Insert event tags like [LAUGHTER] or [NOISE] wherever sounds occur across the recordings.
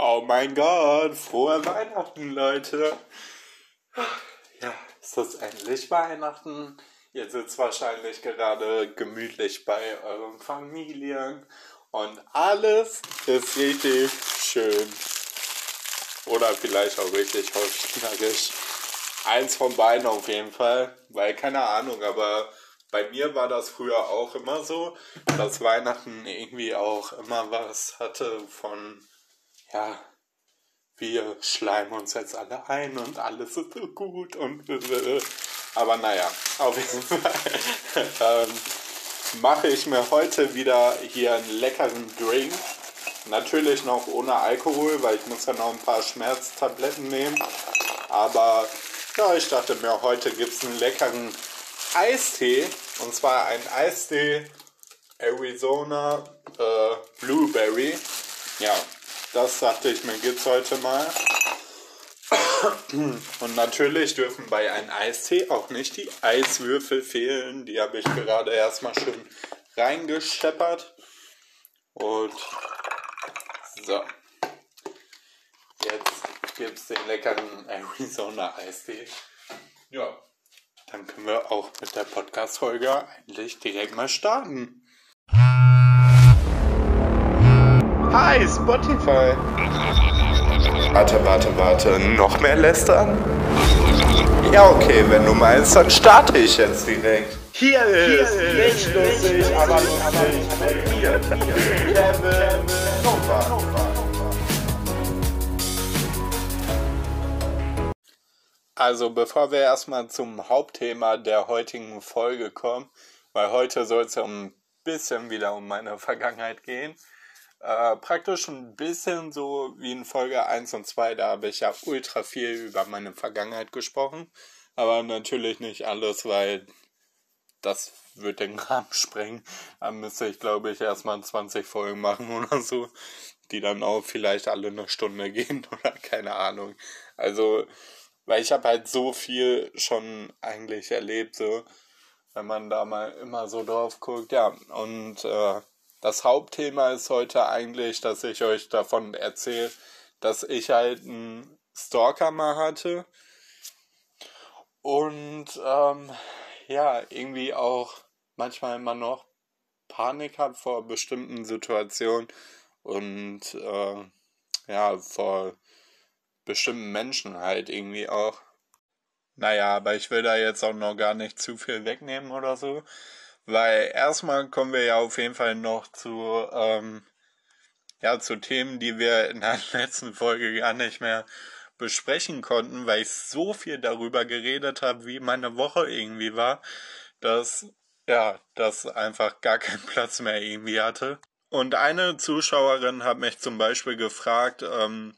Oh mein Gott, frohe Weihnachten, Leute. Ja, ist das endlich Weihnachten? Ihr sitzt wahrscheinlich gerade gemütlich bei euren Familien und alles ist richtig schön. Oder vielleicht auch richtig heuchlerisch. Eins von beiden auf jeden Fall, weil keine Ahnung, aber bei mir war das früher auch immer so, dass Weihnachten irgendwie auch immer was hatte von ja, wir schleimen uns jetzt alle ein und alles ist so gut und [LAUGHS] aber naja, auf jeden [LAUGHS] Fall ähm, mache ich mir heute wieder hier einen leckeren Drink. Natürlich noch ohne Alkohol, weil ich muss ja noch ein paar Schmerztabletten nehmen. Aber ja, ich dachte mir, heute gibt es einen leckeren Eistee. Und zwar ein Eistee Arizona äh, Blueberry. Ja, das dachte ich mir, gibt's heute mal. Und natürlich dürfen bei einem Eistee auch nicht die Eiswürfel fehlen. Die habe ich gerade erstmal schön reingescheppert. Und so. Jetzt gibt es den leckeren Arizona Eistee. Ja, dann können wir auch mit der Podcast-Folge eigentlich direkt mal starten. Hi, Spotify. Warte, warte, warte. Noch mehr lästern? Ja, okay, wenn du meinst, dann starte ich jetzt direkt. Hier ist, Hier ist nicht lustig, aber lustig mir. Kevin Nova. Also bevor wir erstmal zum Hauptthema der heutigen Folge kommen, weil heute soll es ja ein bisschen wieder um meine Vergangenheit gehen, äh, praktisch ein bisschen so wie in Folge 1 und 2, da habe ich ja ultra viel über meine Vergangenheit gesprochen. Aber natürlich nicht alles, weil das wird den [LAUGHS] Rahmen sprengen. Da müsste ich, glaube ich, erstmal 20 Folgen machen oder so, die dann auch vielleicht alle eine Stunde gehen [LAUGHS] oder keine Ahnung. Also, weil ich habe halt so viel schon eigentlich erlebt, so, wenn man da mal immer so drauf guckt, ja. Und äh, das Hauptthema ist heute eigentlich, dass ich euch davon erzähle, dass ich halt einen Stalker mal hatte und ähm, ja, irgendwie auch manchmal immer noch Panik habe vor bestimmten Situationen und äh, ja, vor bestimmten Menschen halt irgendwie auch. Naja, aber ich will da jetzt auch noch gar nicht zu viel wegnehmen oder so. Weil erstmal kommen wir ja auf jeden Fall noch zu, ähm, ja, zu Themen, die wir in der [LAUGHS] letzten Folge gar nicht mehr besprechen konnten, weil ich so viel darüber geredet habe, wie meine Woche irgendwie war, dass, ja, das einfach gar keinen [LAUGHS] Platz mehr irgendwie hatte. Und eine Zuschauerin hat mich zum Beispiel gefragt, ähm,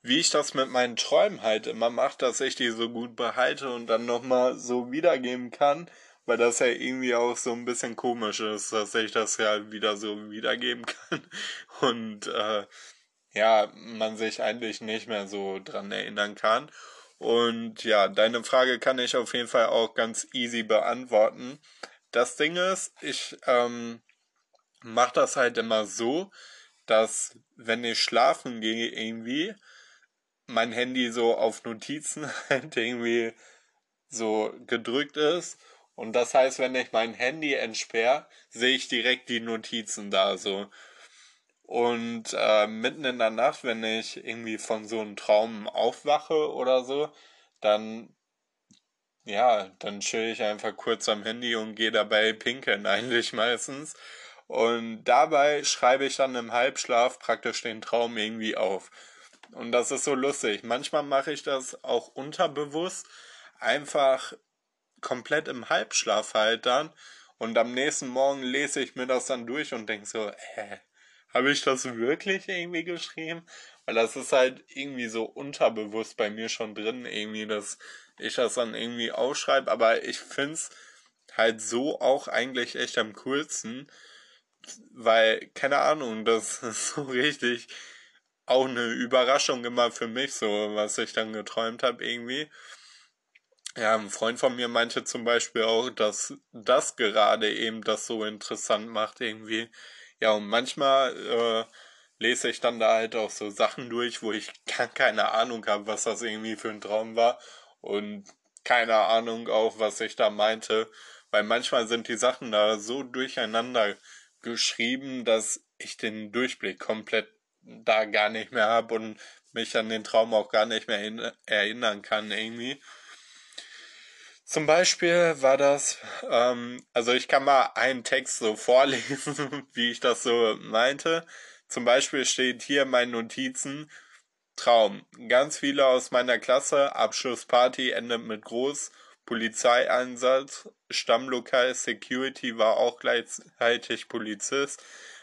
wie ich das mit meinen Träumen halt immer mache, dass ich die so gut behalte und dann nochmal so wiedergeben kann weil das ja irgendwie auch so ein bisschen komisch ist, dass ich das ja wieder so wiedergeben kann [LAUGHS] und äh, ja, man sich eigentlich nicht mehr so dran erinnern kann. Und ja, deine Frage kann ich auf jeden Fall auch ganz easy beantworten. Das Ding ist, ich ähm, mache das halt immer so, dass wenn ich schlafen gehe irgendwie, mein Handy so auf Notizen [LAUGHS] halt irgendwie so gedrückt ist und das heißt, wenn ich mein Handy entsperre, sehe ich direkt die Notizen da so. Und äh, mitten in der Nacht, wenn ich irgendwie von so einem Traum aufwache oder so, dann ja, dann chill ich einfach kurz am Handy und gehe dabei pinkeln [LAUGHS] eigentlich meistens. Und dabei schreibe ich dann im Halbschlaf praktisch den Traum irgendwie auf. Und das ist so lustig. Manchmal mache ich das auch unterbewusst, einfach komplett im Halbschlaf halt dann. Und am nächsten Morgen lese ich mir das dann durch und denke so, hä, habe ich das wirklich irgendwie geschrieben? Weil das ist halt irgendwie so unterbewusst bei mir schon drin, irgendwie, dass ich das dann irgendwie aufschreibe. Aber ich finde es halt so auch eigentlich echt am coolsten, weil, keine Ahnung, das [LAUGHS] ist so richtig auch eine Überraschung immer für mich, so was ich dann geträumt habe irgendwie. Ja, ein Freund von mir meinte zum Beispiel auch, dass das gerade eben das so interessant macht irgendwie. Ja, und manchmal, äh, lese ich dann da halt auch so Sachen durch, wo ich [LAUGHS] gar keine Ahnung habe, was das irgendwie für ein Traum war und keine Ahnung auch, was ich da meinte, weil manchmal sind die Sachen da so durcheinander geschrieben, dass ich den Durchblick komplett da gar nicht mehr habe und mich an den Traum auch gar nicht mehr erinnern kann irgendwie. Zum Beispiel war das, ähm, also ich kann mal einen Text so vorlesen, [LAUGHS] wie ich das so meinte. Zum Beispiel steht hier in meinen Notizen Traum. Ganz viele aus meiner Klasse, Abschlussparty endet mit groß, Polizeieinsatz, Stammlokal Security war auch gleichzeitig Polizist.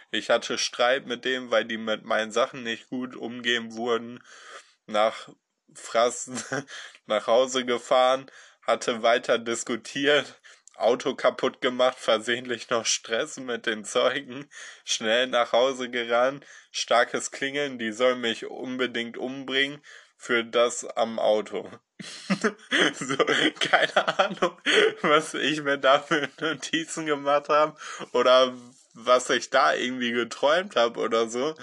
Ich hatte Streit mit dem, weil die mit meinen Sachen nicht gut umgehen wurden. Nach Frassen [LAUGHS] nach Hause gefahren, hatte weiter diskutiert, Auto kaputt gemacht, versehentlich noch Stress mit den Zeugen, schnell nach Hause gerannt, starkes Klingeln, die soll mich unbedingt umbringen, für das am Auto. [LAUGHS] so, keine Ahnung, was ich mir da für Notizen gemacht habe oder was ich da irgendwie geträumt habe oder so.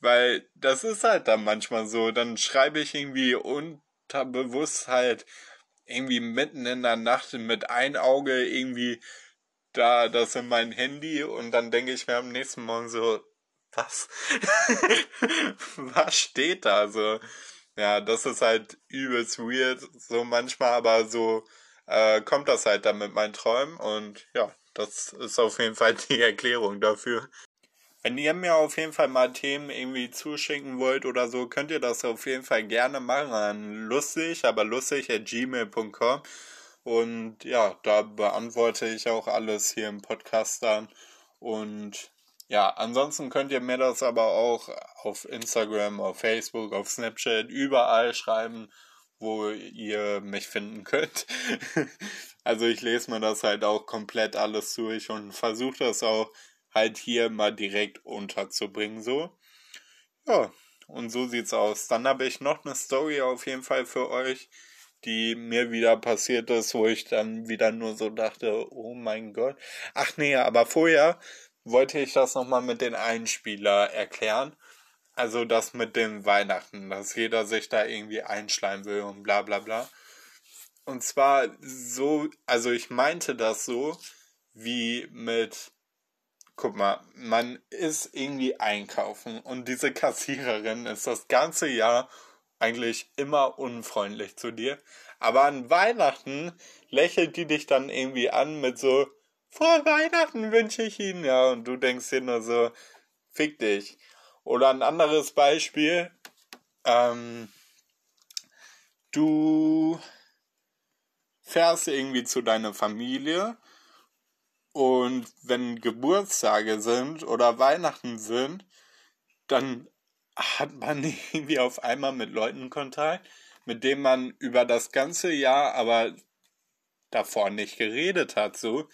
Weil das ist halt dann manchmal so. Dann schreibe ich irgendwie unterbewusst halt irgendwie mitten in der Nacht mit ein Auge irgendwie da das in mein Handy und dann denke ich mir am nächsten Morgen so, was? [LAUGHS] was steht da so? Ja, das ist halt übelst weird, so manchmal, aber so äh, kommt das halt dann mit meinen Träumen und ja, das ist auf jeden Fall die Erklärung dafür. Wenn ihr mir auf jeden Fall mal Themen irgendwie zuschicken wollt oder so, könnt ihr das auf jeden Fall gerne machen an lustig, aber lustig at gmail.com. Und ja, da beantworte ich auch alles hier im Podcast dann. Und ja, ansonsten könnt ihr mir das aber auch auf Instagram, auf Facebook, auf Snapchat, überall schreiben, wo ihr mich finden könnt. [LAUGHS] also ich lese mir das halt auch komplett alles durch und versuche das auch halt hier mal direkt unterzubringen, so. Ja, und so sieht's aus. Dann habe ich noch eine Story auf jeden Fall für euch, die mir wieder passiert ist, wo ich dann wieder nur so dachte, oh mein Gott. Ach nee, aber vorher wollte ich das nochmal mit den Einspieler erklären. Also das mit dem Weihnachten, dass jeder sich da irgendwie einschleimen will und bla bla bla. Und zwar so, also ich meinte das so, wie mit guck mal, man ist irgendwie einkaufen und diese Kassiererin ist das ganze Jahr eigentlich immer unfreundlich zu dir. Aber an Weihnachten lächelt die dich dann irgendwie an mit so, vor Weihnachten wünsche ich Ihnen, ja, und du denkst dir nur so, fick dich. Oder ein anderes Beispiel, ähm, du fährst irgendwie zu deiner Familie und wenn Geburtstage sind oder Weihnachten sind, dann hat man [LAUGHS] irgendwie auf einmal mit Leuten Kontakt, mit denen man über das ganze Jahr aber davor nicht geredet hat, so.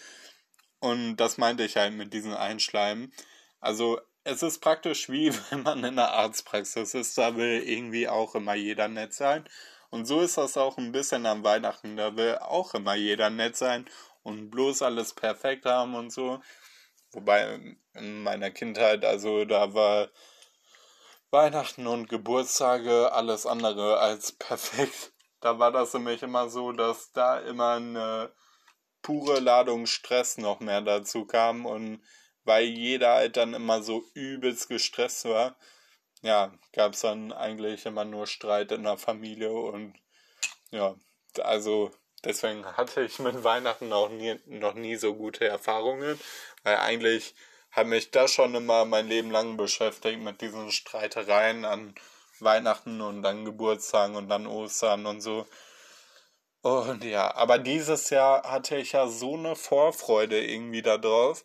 Und das meinte ich halt mit diesen Einschleimen. Also, es ist praktisch wie [LAUGHS] wenn man in einer Arztpraxis ist, da will irgendwie auch immer jeder nett sein. Und so ist das auch ein bisschen am Weihnachten, da will auch immer jeder nett sein und bloß alles perfekt haben und so. Wobei in meiner Kindheit, also da war Weihnachten und Geburtstage alles andere als [LAUGHS] perfekt. Da war das nämlich immer so, dass da immer eine pure Ladung Stress noch mehr dazu kam und weil jeder halt dann immer so übelst gestresst war, ja, gab es dann eigentlich immer nur Streit in der Familie und ja, also Deswegen hatte ich mit Weihnachten auch nie, noch nie so gute Erfahrungen, weil eigentlich hat mich das schon immer mein Leben lang beschäftigt mit diesen Streitereien an Weihnachten und dann Geburtstagen und dann Ostern und so. Und ja, aber dieses Jahr hatte ich ja so eine Vorfreude irgendwie da drauf.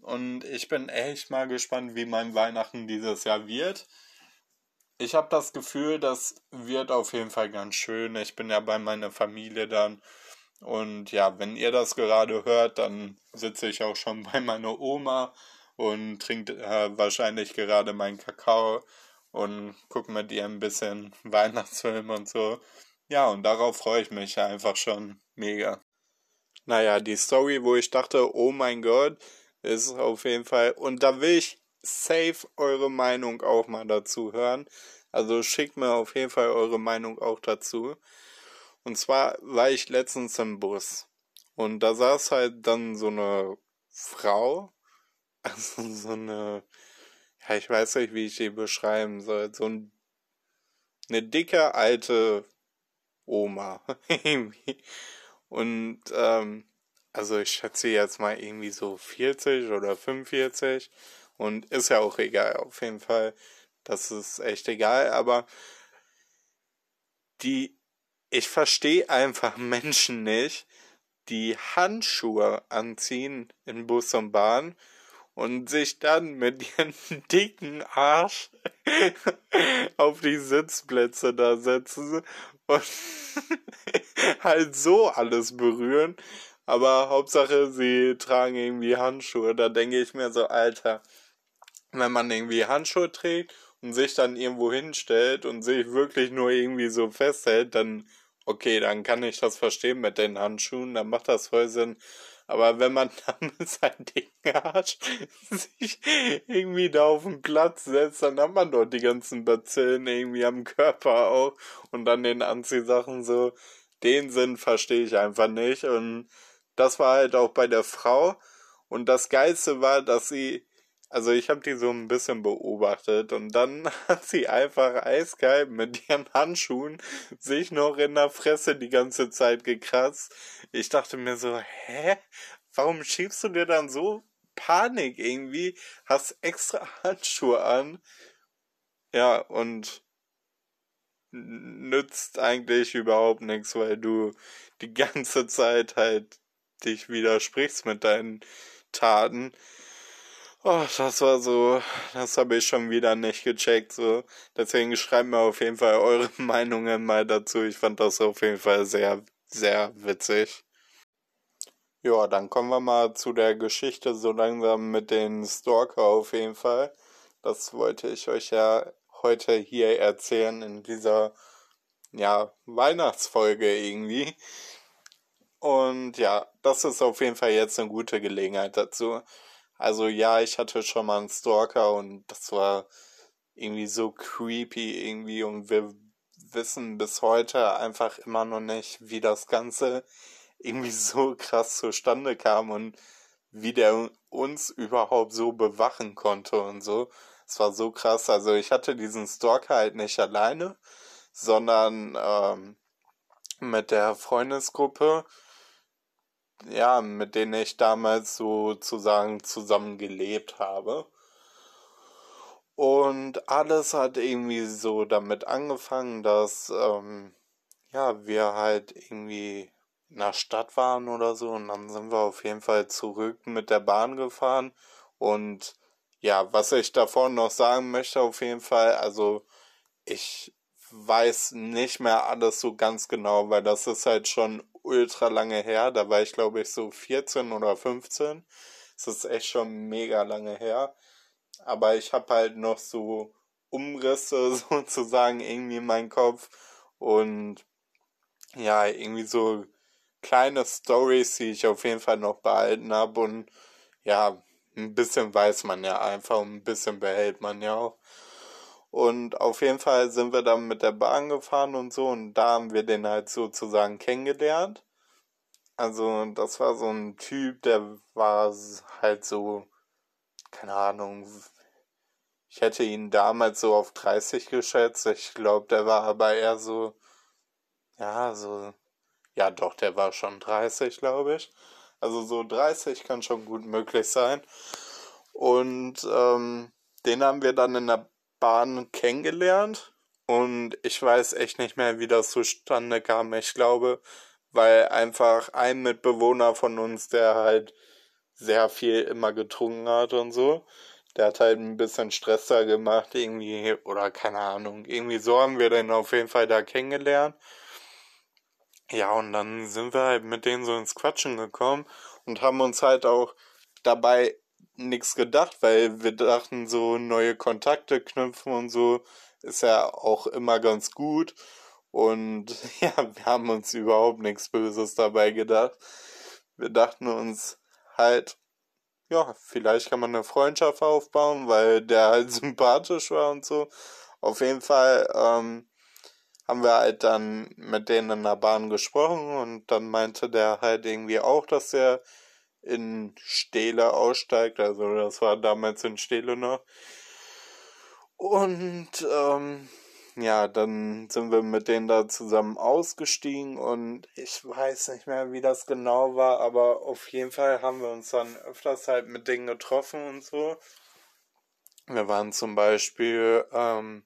Und ich bin echt mal gespannt, wie mein Weihnachten dieses Jahr wird. Ich habe das Gefühl, das wird auf jeden Fall ganz schön. Ich bin ja bei meiner Familie dann. Und ja, wenn ihr das gerade hört, dann sitze ich auch schon [LAUGHS] bei meiner Oma und trinke äh, wahrscheinlich gerade meinen Kakao und gucke mit ihr ein bisschen [LAUGHS] Weihnachtsfilm und so. Ja, und darauf freue ich mich einfach schon mega. Naja, die Story, wo ich dachte, oh mein Gott, ist auf jeden Fall. Und da will ich safe eure Meinung auch mal dazu hören. Also schickt mir auf jeden Fall eure Meinung auch dazu. Und zwar war ich letztens im Bus. Und da saß halt dann so eine Frau, [LAUGHS] also so eine, ja, ich weiß nicht, wie ich die beschreiben soll, so ein, eine dicke alte Oma. [LAUGHS] Und ähm, also ich schätze jetzt mal irgendwie so 40 oder 45 und ist ja auch egal, auf jeden Fall. Das ist echt egal, aber die, ich verstehe einfach Menschen nicht, die Handschuhe anziehen in Bus und Bahn und sich dann mit ihrem [LAUGHS] dicken Arsch [LAUGHS] auf die Sitzplätze da setzen und [LAUGHS] halt so alles berühren. Aber Hauptsache, sie tragen irgendwie Handschuhe. Da denke ich mir so, Alter, wenn man irgendwie Handschuhe trägt und sich dann irgendwo hinstellt und sich wirklich nur irgendwie so festhält, dann okay, dann kann ich das verstehen mit den Handschuhen, dann macht das voll Sinn. Aber wenn man [LAUGHS] dann mit seinem dicken Arsch sich irgendwie da auf den Platz setzt, dann hat man doch die ganzen Bazillen irgendwie am Körper auch und dann den Anziehsachen so. Den Sinn verstehe ich einfach nicht. Und das war halt auch bei der Frau. Und das Geilste war, dass sie also ich habe die so ein bisschen beobachtet und dann [LAUGHS] hat sie einfach eiskalt mit ihren Handschuhen sich noch in der Fresse die ganze Zeit gekratzt. Ich dachte mir so, hä? Warum schiebst du dir dann so Panik irgendwie? Hast extra [LAUGHS] Handschuhe an? Ja, und nützt eigentlich überhaupt nichts, weil du die ganze Zeit halt dich widersprichst mit deinen Taten. Oh, das war so, das habe ich schon wieder nicht gecheckt, so. Deswegen schreibt mir auf jeden Fall eure [LAUGHS] Meinungen mal dazu. Ich fand das auf jeden Fall sehr, sehr witzig. Ja, dann kommen wir mal zu der Geschichte so langsam mit den Stalker auf jeden Fall. Das wollte ich euch ja heute hier erzählen in dieser, ja, Weihnachtsfolge irgendwie. Und ja, das ist auf jeden Fall jetzt eine gute Gelegenheit dazu. Also ja, ich hatte schon mal einen Stalker und das war irgendwie so creepy irgendwie und wir wissen bis heute einfach immer noch nicht, wie das Ganze irgendwie [LAUGHS] so krass zustande kam und wie der uns überhaupt so bewachen konnte und so. Es war so krass. Also ich hatte diesen Stalker halt nicht alleine, sondern ähm, mit der Freundesgruppe ja, mit denen ich damals sozusagen zusammen gelebt habe. Und alles hat irgendwie so damit angefangen, dass ähm, ja, wir halt irgendwie in der Stadt waren oder so und dann sind wir auf jeden Fall zurück mit der Bahn gefahren und ja, was ich davon noch sagen möchte auf jeden Fall, also ich weiß nicht mehr alles so ganz genau, weil das ist halt schon ultra lange her. Da war ich, glaube ich, so 14 oder 15. Das ist echt schon mega lange her. Aber ich habe halt noch so Umrisse [LAUGHS] sozusagen irgendwie in meinem Kopf. Und ja, irgendwie so kleine Stories, die ich auf jeden Fall noch behalten habe. Und ja, ein bisschen weiß man ja einfach und ein bisschen behält man ja auch. Und auf jeden Fall sind wir dann mit der Bahn gefahren und so und da haben wir den halt sozusagen kennengelernt. Also das war so ein Typ, der war halt so, keine Ahnung, ich hätte ihn damals so auf 30 geschätzt. Ich glaube, der war aber eher so, ja, so, ja doch, der war schon 30, glaube ich. Also so 30 kann schon gut möglich sein. Und ähm, den haben wir dann in der Bahn kennengelernt und ich weiß echt nicht mehr, wie das zustande kam. Ich glaube, weil einfach ein Mitbewohner von uns, der halt sehr viel immer getrunken hat und so, der hat halt ein bisschen Stress da gemacht, irgendwie, oder keine Ahnung, irgendwie so haben wir den auf jeden Fall da kennengelernt. Ja, und dann sind wir halt mit denen so ins Quatschen gekommen und haben uns halt auch dabei nichts gedacht, weil wir dachten, so neue Kontakte knüpfen und so ist ja auch immer ganz gut. Und [LAUGHS] ja, wir haben uns überhaupt nichts Böses dabei gedacht. Wir dachten uns halt, ja, vielleicht kann man eine Freundschaft aufbauen, weil der halt [LAUGHS] sympathisch war und so. Auf jeden Fall ähm, haben wir halt dann mit denen in der Bahn gesprochen und dann meinte der halt irgendwie auch, dass er in Stele aussteigt. Also das war damals in Stele noch. Und ähm, ja, dann sind wir mit denen da zusammen ausgestiegen und ich weiß nicht mehr, wie das genau war, aber auf jeden Fall haben wir uns dann öfters halt mit denen getroffen und so. Wir waren zum Beispiel ähm,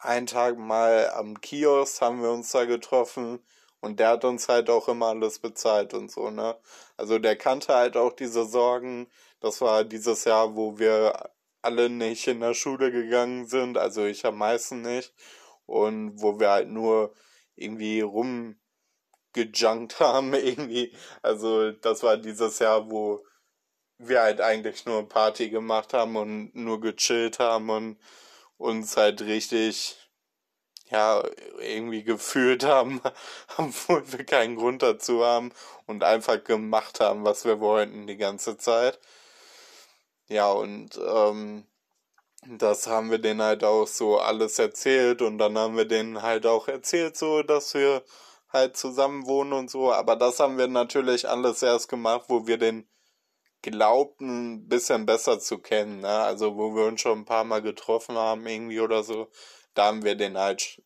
einen Tag mal am Kiosk, haben wir uns da getroffen und der hat uns halt auch immer alles bezahlt und so, ne? Also der kannte halt auch diese Sorgen. Das war dieses Jahr, wo wir alle nicht in der Schule gegangen sind, also ich am meisten nicht. Und wo wir halt nur irgendwie rumgejunkt [LAUGHS] haben, irgendwie. Also das war dieses Jahr, wo wir halt eigentlich nur Party gemacht haben und nur gechillt haben und uns halt richtig, ja, irgendwie gefühlt haben, [LAUGHS] obwohl wir keinen Grund dazu haben und einfach gemacht haben, was wir wollten die ganze Zeit. Ja, und ähm, das haben wir denen halt auch so alles erzählt und dann haben wir denen halt auch erzählt, so dass wir halt zusammen wohnen und so. Aber das haben wir natürlich alles erst gemacht, wo wir den glaubten, ein bisschen besser zu kennen. Ne? Also wo wir uns schon ein paar Mal getroffen haben irgendwie oder so. Da haben wir den halt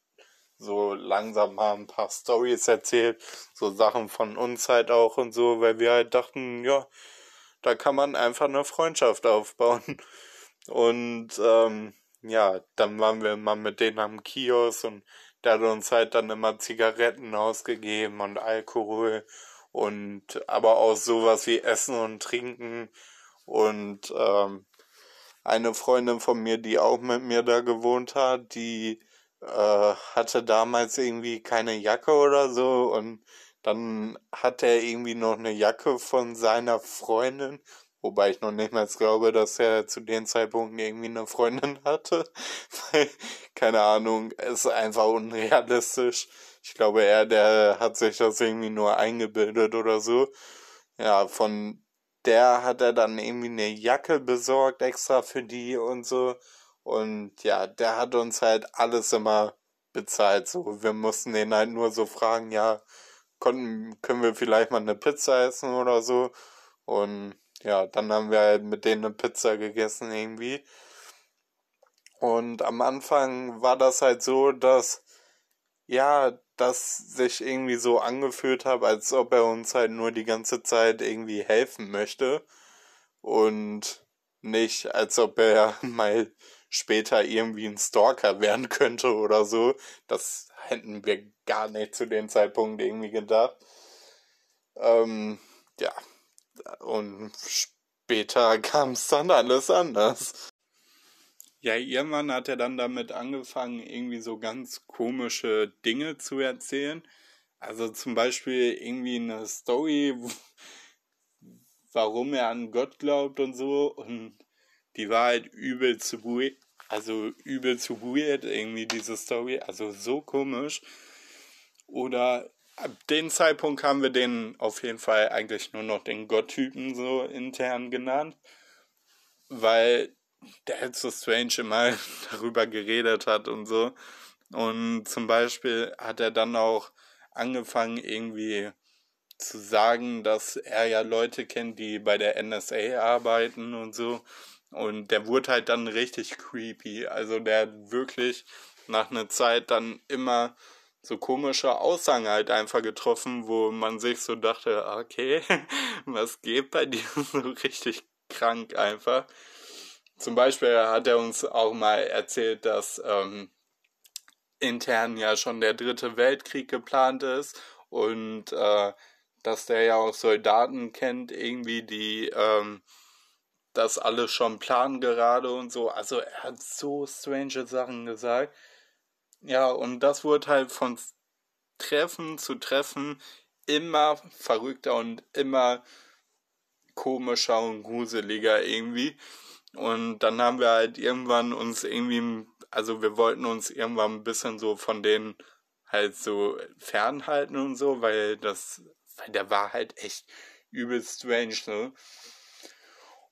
so langsam mal ein paar Stories erzählt, so Sachen von uns halt auch und so, weil wir halt dachten, ja, da kann man einfach eine Freundschaft aufbauen. [LAUGHS] Und ähm, ja, dann waren wir mal mit denen am Kiosk und der hat uns halt dann immer Zigaretten ausgegeben und Alkohol und aber auch sowas wie Essen und Trinken und ähm, eine Freundin von mir, die auch mit mir da gewohnt hat, die äh, hatte damals irgendwie keine Jacke oder so und dann hat er irgendwie noch eine Jacke von seiner Freundin, wobei ich noch nicht mal glaube, dass er zu dem Zeitpunkt irgendwie eine Freundin hatte. [LAUGHS] keine Ahnung, ist einfach unrealistisch. Ich glaube, er, der hat sich das irgendwie nur eingebildet oder so. Ja, von der hat er dann irgendwie eine Jacke besorgt extra für die und so. Und ja, der hat uns halt alles immer bezahlt. So, wir mussten den halt nur so fragen, ja, konnten, können wir vielleicht mal eine Pizza essen oder so. Und ja, dann haben wir halt mit denen eine Pizza gegessen irgendwie. Und am Anfang war das halt so, dass ja, das sich irgendwie so angefühlt hat, als ob er uns halt nur die ganze Zeit irgendwie helfen möchte und nicht, als ob er [LAUGHS] mal später irgendwie ein Stalker werden könnte oder so. Das hätten wir gar nicht zu dem Zeitpunkt irgendwie gedacht. Ähm, ja, und später [LAUGHS] kam es dann alles anders. Ja, irgendwann hat er dann damit angefangen, irgendwie so ganz komische Dinge zu erzählen. Also zum Beispiel irgendwie eine Story, warum er an Gott glaubt und so. Und die war halt übel zu weird. Also übel zu weird, irgendwie diese Story. Also so komisch. Oder ab dem Zeitpunkt haben wir den auf jeden Fall eigentlich nur noch den Gott-Typen so intern genannt. Weil der so strange immer [LAUGHS] darüber geredet hat und so. Und zum Beispiel hat er dann auch angefangen, irgendwie zu sagen, dass er ja Leute kennt, die bei der NSA arbeiten und so. Und der wurde halt dann richtig creepy. Also der hat wirklich nach einer Zeit dann immer so komische Aussagen halt einfach getroffen, wo man sich so dachte, okay, [LAUGHS] was geht bei dir so richtig krank einfach. Zum Beispiel hat er uns auch mal erzählt, dass ähm, intern ja schon der dritte Weltkrieg geplant ist und äh, dass der ja auch Soldaten kennt, irgendwie, die ähm, das alles schon planen gerade und so. Also er hat so strange Sachen gesagt. Ja, und das wurde halt von Treffen zu Treffen immer verrückter und immer komischer und gruseliger irgendwie. Und dann haben wir halt irgendwann uns irgendwie, also wir wollten uns irgendwann ein bisschen so von denen halt so fernhalten und so, weil das, weil der war halt echt übel strange, ne?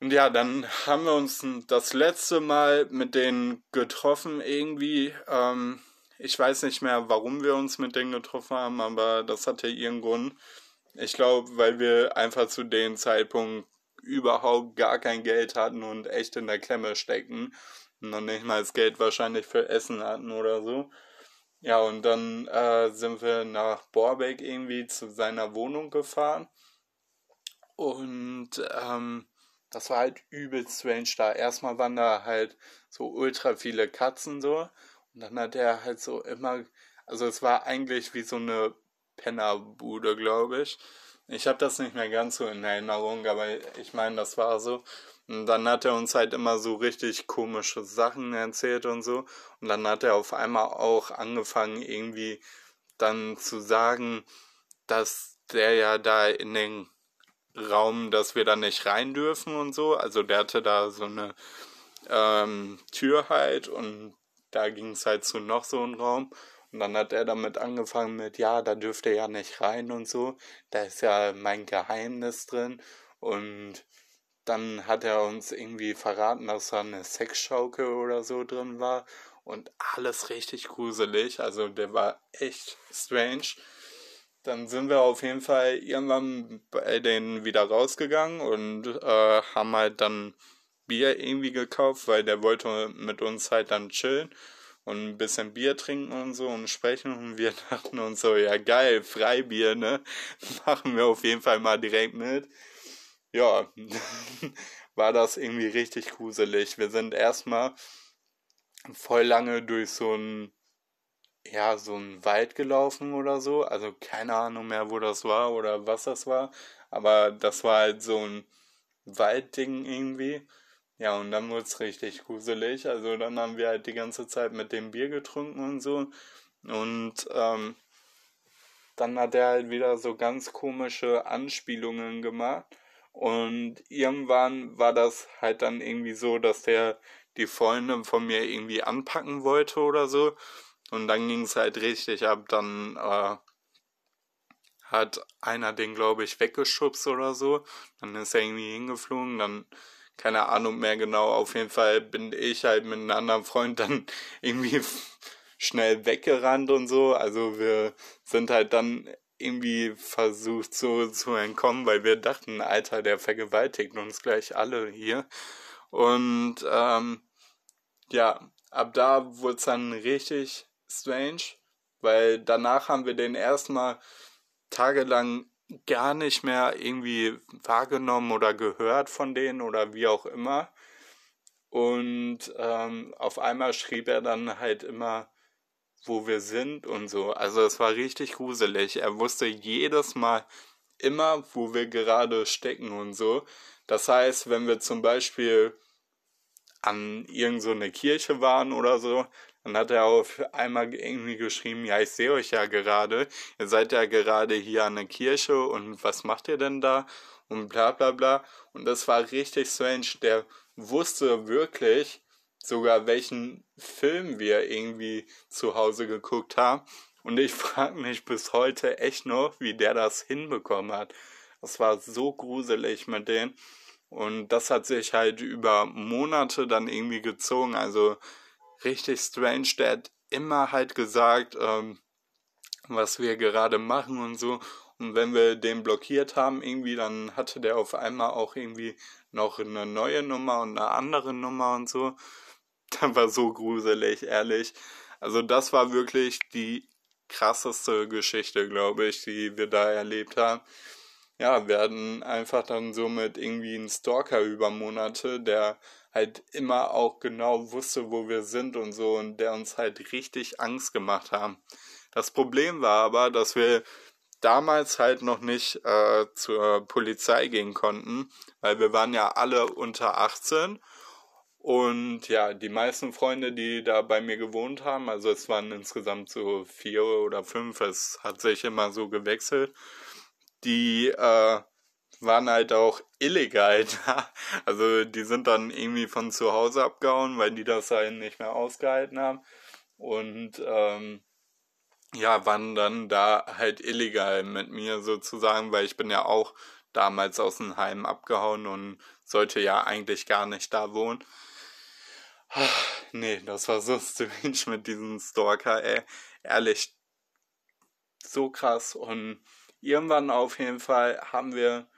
Und ja, dann haben wir uns das letzte Mal mit denen getroffen irgendwie. Ähm, ich weiß nicht mehr, warum wir uns mit denen getroffen haben, aber das hatte ihren Grund. Ich glaube, weil wir einfach zu dem Zeitpunkt überhaupt gar kein Geld hatten und echt in der Klemme stecken. Und noch nicht mal das Geld wahrscheinlich für Essen hatten oder so. Ja, und dann äh, sind wir nach Borbeck irgendwie zu seiner Wohnung gefahren. Und ähm, das war halt übel strange da. Erstmal waren da halt so ultra viele Katzen so. Und dann hat er halt so immer, also es war eigentlich wie so eine Pennerbude, glaube ich. Ich habe das nicht mehr ganz so in Erinnerung, aber ich meine, das war so. Und dann hat er uns halt immer so richtig komische Sachen erzählt und so. Und dann hat er auf einmal auch angefangen, irgendwie dann zu sagen, dass der ja da in den Raum, dass wir da nicht rein dürfen und so. Also der hatte da so eine ähm, Tür halt und da ging es halt zu noch so einem Raum. Und dann hat er damit angefangen mit, ja, da dürft ihr ja nicht rein und so. Da ist ja mein Geheimnis drin. Und dann hat er uns irgendwie verraten, dass da eine Sexschaukel oder so drin war. Und alles richtig gruselig. Also der war echt strange. Dann sind wir auf jeden Fall irgendwann bei denen wieder rausgegangen und äh, haben halt dann Bier irgendwie gekauft, weil der wollte mit uns halt dann chillen und ein bisschen Bier trinken und so und sprechen und wir [LAUGHS] dachten uns so, ja geil, Freibier, ne? [LAUGHS] Machen wir auf jeden Fall mal direkt mit ja, [LAUGHS] war das irgendwie richtig gruselig. Wir sind erstmal voll lange durch so ein, ja, so ein Wald gelaufen oder so. Also keine Ahnung mehr, wo das war oder was das war. Aber das war halt so ein Waldding irgendwie. Ja, und dann wurde es richtig gruselig. Also dann haben wir halt die ganze Zeit mit dem Bier getrunken und so. Und ähm, dann hat er halt wieder so ganz komische Anspielungen gemacht. Und irgendwann war das halt dann irgendwie so, dass der die Freundin von mir irgendwie anpacken wollte oder so. Und dann ging es halt richtig ab. Dann äh, hat einer den, glaube ich, weggeschubst oder so. Dann ist er irgendwie hingeflogen. Dann, keine Ahnung mehr genau. Auf jeden Fall bin ich halt mit einem anderen Freund dann [LAUGHS] irgendwie [LAUGHS] schnell weggerannt und so. Also wir sind halt dann irgendwie versucht so zu entkommen, weil wir dachten, Alter, der vergewaltigt uns gleich alle hier. Und ähm, ja, ab da wurde es dann richtig strange, weil danach haben wir den erstmal tagelang gar nicht mehr irgendwie wahrgenommen oder gehört von denen oder wie auch immer. Und ähm, auf einmal schrieb er dann halt immer wo wir sind und so. Also es war richtig gruselig. Er wusste jedes Mal immer, wo wir gerade stecken und so. Das heißt, wenn wir zum Beispiel an irgendeine so Kirche waren oder so, dann hat er auf einmal irgendwie geschrieben, ja, ich sehe euch ja gerade, ihr seid ja gerade hier an der Kirche und was macht ihr denn da? Und bla bla bla. Und das war richtig strange. Der wusste wirklich, sogar welchen Film wir irgendwie zu Hause geguckt haben. Und ich [LAUGHS] frage mich bis heute echt noch, wie der das hinbekommen hat. Das war so gruselig mit denen. Und das hat sich halt über Monate dann irgendwie gezogen. Also richtig strange. Der hat immer halt gesagt, ähm, was wir gerade machen und so. Und wenn wir den blockiert haben, irgendwie, dann hatte der auf einmal auch irgendwie noch eine neue Nummer und eine andere Nummer und so. [LAUGHS] Das war so gruselig, ehrlich. Also das war wirklich die krasseste Geschichte, glaube ich, die wir da erlebt haben. Ja, wir hatten einfach dann somit irgendwie einen Stalker über Monate, der halt immer auch genau wusste, wo wir sind und so und der uns halt richtig Angst gemacht haben. Das Problem war aber, dass wir damals halt noch nicht äh, zur Polizei gehen konnten, weil wir waren ja alle unter 18 und ja, die meisten Freunde, die da bei mir gewohnt haben, also es waren insgesamt so vier oder fünf, es hat sich immer so gewechselt, die äh, waren halt auch illegal [LAUGHS] da. Also die sind dann irgendwie von zu Hause abgehauen, weil die das halt nicht mehr ausgehalten haben. Und ähm, ja, waren dann da halt illegal mit mir sozusagen, weil ich bin ja auch damals aus dem Heim abgehauen und sollte ja eigentlich gar nicht da wohnen. [SIGHS] Nee, das war so [LAUGHS] strange mit diesem Stalker, ey. Ehrlich, so krass. Und irgendwann auf jeden Fall haben wir,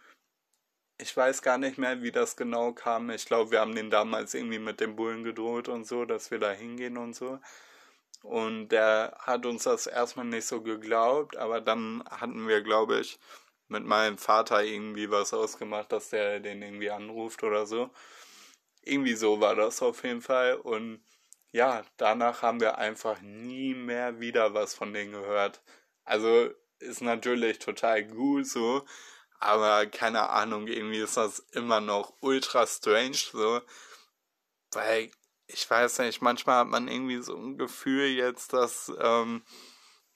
ich weiß gar nicht mehr, wie das genau kam. Ich glaube, wir haben den damals irgendwie mit dem Bullen gedroht und so, dass wir da hingehen und so. Und der hat uns das erstmal nicht so geglaubt, aber dann hatten wir, glaube ich, mit meinem Vater irgendwie was ausgemacht, dass der den irgendwie anruft oder so. Irgendwie so war das auf jeden Fall. Und ja, danach haben wir einfach nie mehr wieder was von denen gehört. Also ist natürlich total gut so, aber keine Ahnung, irgendwie ist das immer noch ultra strange so, weil ich weiß nicht, manchmal hat man irgendwie so ein Gefühl jetzt, dass ähm,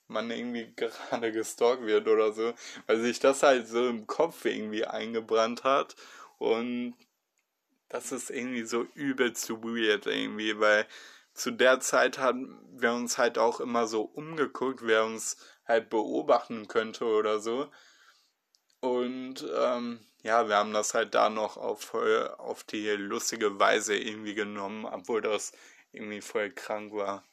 man irgendwie gerade gestalkt wird oder so, weil sich das halt so im Kopf irgendwie eingebrannt hat und das ist irgendwie so übelst weird irgendwie, weil zu der Zeit haben wir uns halt auch immer so umgeguckt, wer uns halt beobachten könnte oder so. Und ähm, ja, wir haben das halt da noch auf, auf die lustige Weise irgendwie genommen, obwohl das irgendwie voll krank war.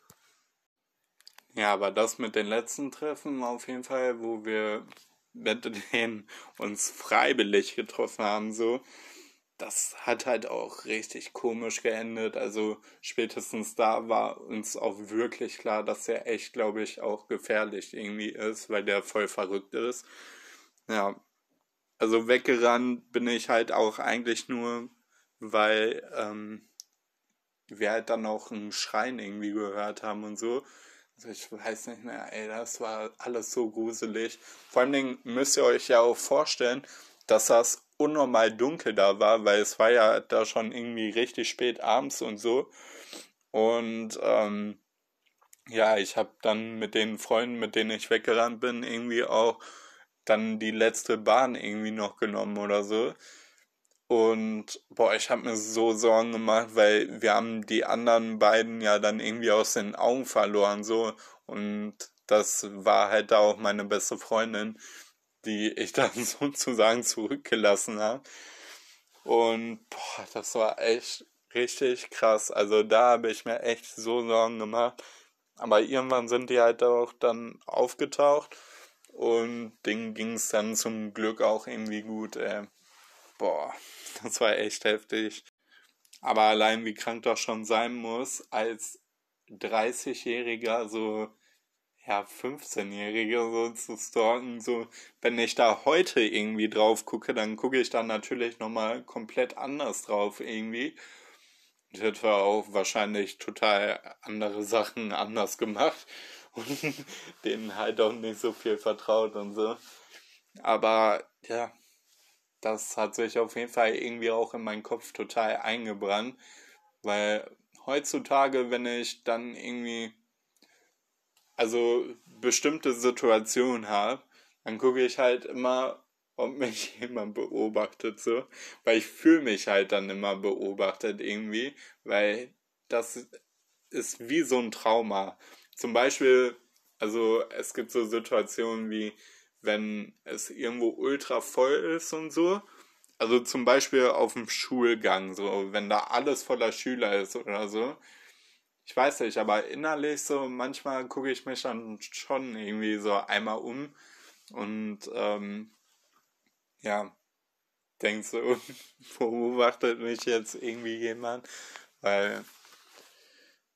Ja, aber das mit den letzten Treffen auf jeden Fall, wo wir mit denen uns freiwillig getroffen haben, so, das hat halt auch richtig komisch geendet. Also spätestens da war uns auch wirklich klar, dass er echt, glaube ich, auch gefährlich irgendwie ist, weil der voll verrückt ist. Ja, also weggerannt bin ich halt auch eigentlich nur, weil ähm, wir halt dann auch einen Schreien irgendwie gehört haben und so. Also ich weiß nicht mehr, ey, das war alles so gruselig. Vor allen Dingen müsst ihr euch ja auch vorstellen, dass das unnormal dunkel da war, weil es war ja da schon irgendwie richtig spät abends und so. Und ähm, ja, ich habe dann mit den Freunden, mit denen ich weggerannt bin, irgendwie auch dann die letzte Bahn irgendwie noch genommen oder so. Und boah, ich habe mir so Sorgen gemacht, weil wir haben die anderen beiden ja dann irgendwie aus den Augen verloren so und das war halt da auch meine beste Freundin, die ich [LAUGHS] dann sozusagen zurückgelassen habe. Und boah, das war echt richtig krass. Also da habe ich mir echt so Sorgen gemacht. Aber irgendwann sind die halt auch dann aufgetaucht und denen ging es dann zum Glück auch irgendwie gut. Ey. Boah, [LAUGHS] das war echt heftig. Aber allein wie krank das schon sein muss, als 30-Jähriger so ja, 15-Jährige so zu stalken, so, wenn ich da heute irgendwie drauf gucke, dann gucke ich da natürlich nochmal komplett anders drauf irgendwie. Ich hätte auch wahrscheinlich total andere Sachen anders gemacht und [LAUGHS] denen halt auch nicht so viel vertraut und so. Aber ja, das hat sich auf jeden Fall irgendwie auch in meinen Kopf total eingebrannt, weil heutzutage, wenn ich dann irgendwie also bestimmte Situationen habe, dann gucke ich halt immer, ob mich [LAUGHS] jemand beobachtet, so. Weil ich fühle mich halt dann immer beobachtet irgendwie, weil das ist wie so ein Trauma. Zum Beispiel, also es gibt so Situationen wie, wenn es irgendwo ultra voll ist und so. Also zum Beispiel auf dem Schulgang, so, wenn da alles voller Schüler ist oder so ich weiß nicht, aber innerlich so, manchmal gucke ich mich dann schon irgendwie so einmal um und ähm, ja, denke so, [LAUGHS] beobachtet mich jetzt irgendwie jemand, weil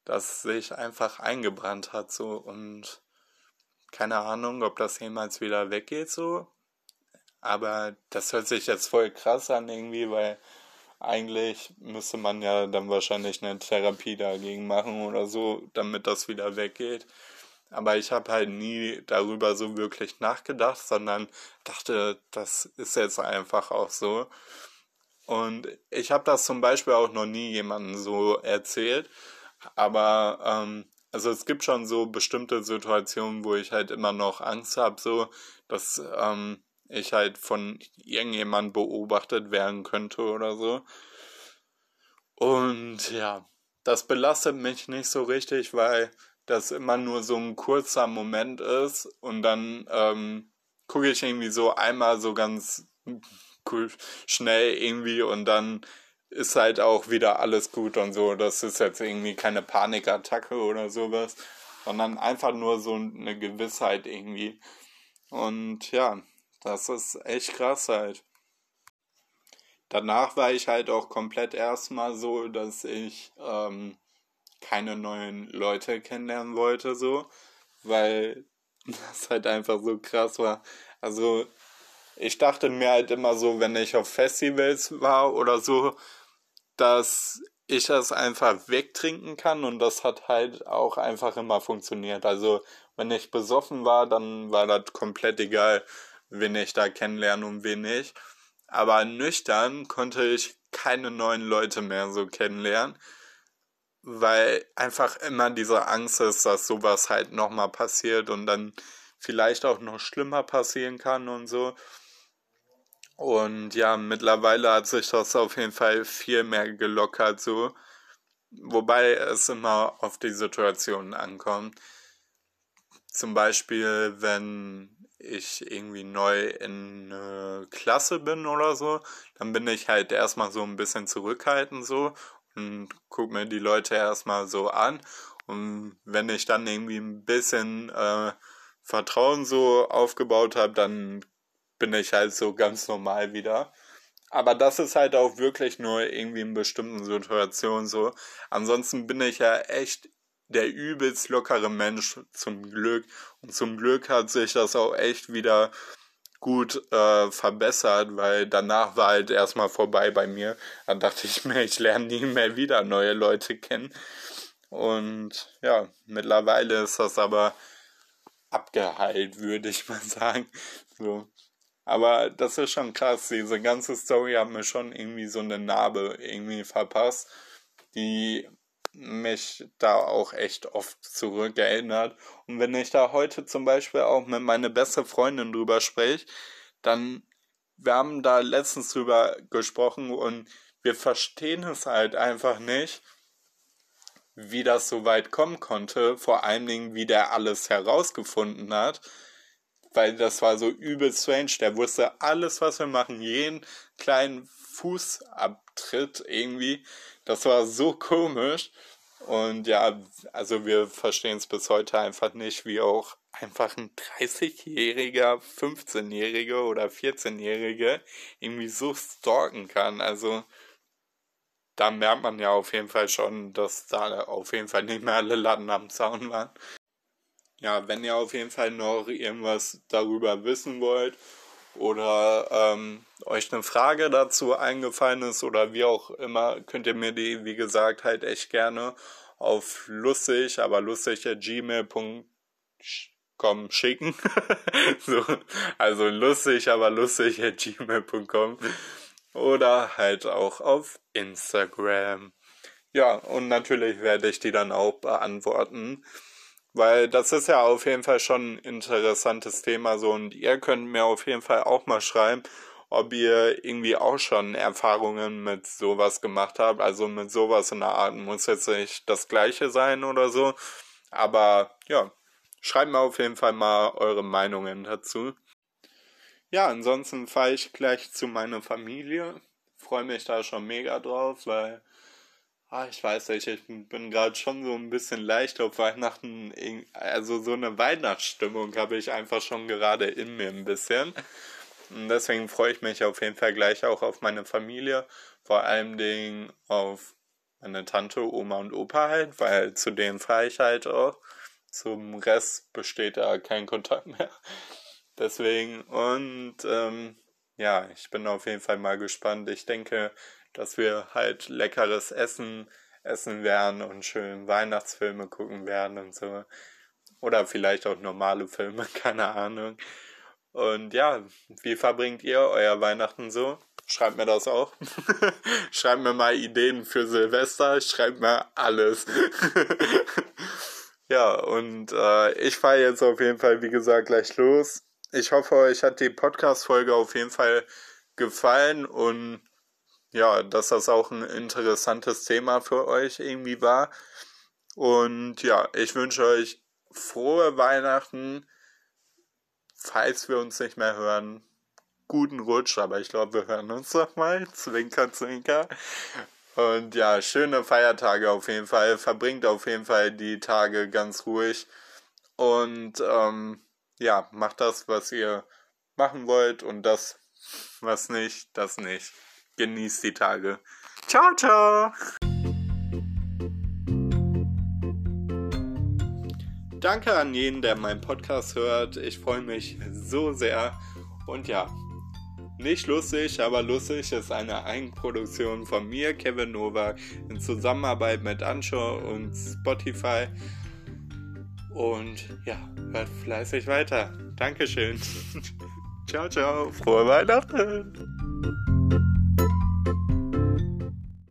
das sich einfach eingebrannt hat so und keine Ahnung, ob das jemals wieder weggeht so, aber das hört sich jetzt voll krass an irgendwie, weil eigentlich müsste man ja dann wahrscheinlich eine Therapie dagegen machen oder so, damit das wieder weggeht. Aber ich habe halt nie darüber so wirklich nachgedacht, sondern dachte, das ist jetzt einfach auch so. Und ich habe das zum Beispiel auch noch nie jemandem so erzählt. Aber ähm, also es gibt schon so bestimmte Situationen, wo ich halt immer noch Angst habe, so dass ähm, ich halt von irgendjemand beobachtet werden könnte oder so. Und ja, das belastet mich nicht so richtig, weil das immer nur so ein kurzer Moment ist und dann ähm, gucke ich irgendwie so einmal so ganz schnell irgendwie und dann ist halt auch wieder alles gut und so. Das ist jetzt irgendwie keine Panikattacke oder sowas, sondern einfach nur so eine Gewissheit irgendwie. Und ja, das ist echt krass halt. Danach war ich halt auch komplett erstmal so, dass ich ähm, keine neuen Leute kennenlernen wollte, so, weil [LAUGHS] das halt einfach so krass war. Also ich dachte mir halt immer so, wenn ich auf Festivals war oder so, dass ich das einfach wegtrinken kann und das hat halt auch einfach immer funktioniert. Also wenn ich besoffen war, dann war das komplett egal, wen ich da kennenlerne und wen nicht. Aber nüchtern konnte ich keine neuen Leute mehr so kennenlernen, weil einfach immer diese Angst ist, dass sowas halt nochmal passiert und dann vielleicht auch noch schlimmer passieren kann und so. Und ja, mittlerweile hat sich das auf jeden Fall viel mehr gelockert so. Wobei es immer auf die Situation ankommt. Zum Beispiel, wenn ich irgendwie neu in eine Klasse bin oder so, dann bin ich halt erstmal so ein bisschen zurückhaltend so und guck mir die Leute erstmal so an. Und wenn ich dann irgendwie ein bisschen äh, Vertrauen so aufgebaut habe, dann bin ich halt so ganz normal wieder. Aber das ist halt auch wirklich nur irgendwie in bestimmten Situationen so. Ansonsten bin ich ja echt der übelst lockere Mensch zum Glück. Und zum Glück hat sich das auch echt wieder gut äh, verbessert, weil danach war halt erstmal vorbei bei mir. Dann dachte ich mir, ich lerne nie mehr wieder neue Leute kennen. Und ja, mittlerweile ist das aber abgeheilt, würde ich mal [LAUGHS] sagen. So. Aber das ist schon krass. Diese ganze Story hat mir schon irgendwie so eine Narbe irgendwie verpasst, die mich da auch echt oft zurückerinnert. Und wenn ich da heute zum Beispiel auch mit meiner beste Freundin drüber spreche, dann, wir haben da letztens drüber gesprochen und wir verstehen es halt einfach nicht, wie das so weit kommen konnte, vor allen Dingen, wie der alles herausgefunden hat weil das war so übel strange. Der wusste alles, was wir machen, jeden kleinen Fußabtritt irgendwie. Das war so komisch. Und ja, also wir verstehen es bis heute einfach nicht, wie auch einfach ein 30-jähriger, 15-jähriger oder 14-jähriger irgendwie so stalken kann. Also da merkt man ja auf jeden Fall schon, dass da auf jeden Fall nicht mehr alle Latten am Zaun waren. Ja, wenn ihr auf jeden Fall noch irgendwas darüber wissen wollt oder ähm, euch eine Frage dazu eingefallen ist oder wie auch immer, könnt ihr mir die, wie gesagt, halt echt gerne auf lustig, aber lustig gmail.com schicken. [LAUGHS] so, also lustig, aber lustig gmail.com oder halt auch auf Instagram. Ja, und natürlich werde ich die dann auch beantworten. Weil das ist ja auf jeden Fall schon ein interessantes Thema so und ihr könnt mir auf jeden Fall auch mal schreiben, ob ihr irgendwie auch schon Erfahrungen mit sowas gemacht habt. Also mit sowas in der Art muss jetzt nicht das gleiche sein oder so. Aber ja, schreibt mir auf jeden Fall mal eure Meinungen dazu. Ja, ansonsten fahre ich gleich zu meiner Familie. Freue mich da schon mega drauf, weil Ah, ich weiß nicht, ich bin gerade schon so ein bisschen leicht auf Weihnachten. Also so eine Weihnachtsstimmung habe ich einfach schon gerade in mir ein bisschen. Und deswegen freue ich mich auf jeden Fall gleich auch auf meine Familie. Vor allem Dingen auf meine Tante, Oma und Opa halt, weil zu denen fahre ich halt auch. Zum Rest besteht da kein Kontakt mehr. Deswegen und ähm, ja, ich bin auf jeden Fall mal gespannt. Ich denke, dass wir halt leckeres Essen essen werden und schön Weihnachtsfilme gucken werden und so. Oder vielleicht auch normale Filme, [LAUGHS] keine Ahnung. Und ja, wie verbringt ihr euer Weihnachten so? Schreibt mir das auch. [LAUGHS] Schreibt mir mal Ideen für Silvester. Schreibt mir alles. [LAUGHS] ja, und äh, ich fahre jetzt auf jeden Fall, wie gesagt, gleich los. Ich hoffe, euch hat die Podcast-Folge auf jeden Fall gefallen und ja, dass das auch ein interessantes Thema für euch irgendwie war. Und ja, ich wünsche euch frohe Weihnachten. Falls wir uns nicht mehr hören, guten Rutsch, aber ich glaube, wir hören uns noch mal. [LAUGHS] Zwinker, zwinker. Und ja, schöne Feiertage auf jeden Fall. Verbringt auf jeden Fall die Tage ganz ruhig. Und ähm, ja, macht das, was ihr machen wollt und das, was nicht, das nicht. Genießt die Tage. Ciao, ciao! Danke an jeden, der meinen Podcast hört. Ich freue mich so sehr. Und ja, nicht lustig, aber lustig ist eine Eigenproduktion von mir, Kevin Novak, in Zusammenarbeit mit Anchor und Spotify. Und ja, hört fleißig weiter. Dankeschön. [LAUGHS] ciao, ciao. Frohe Weihnachten.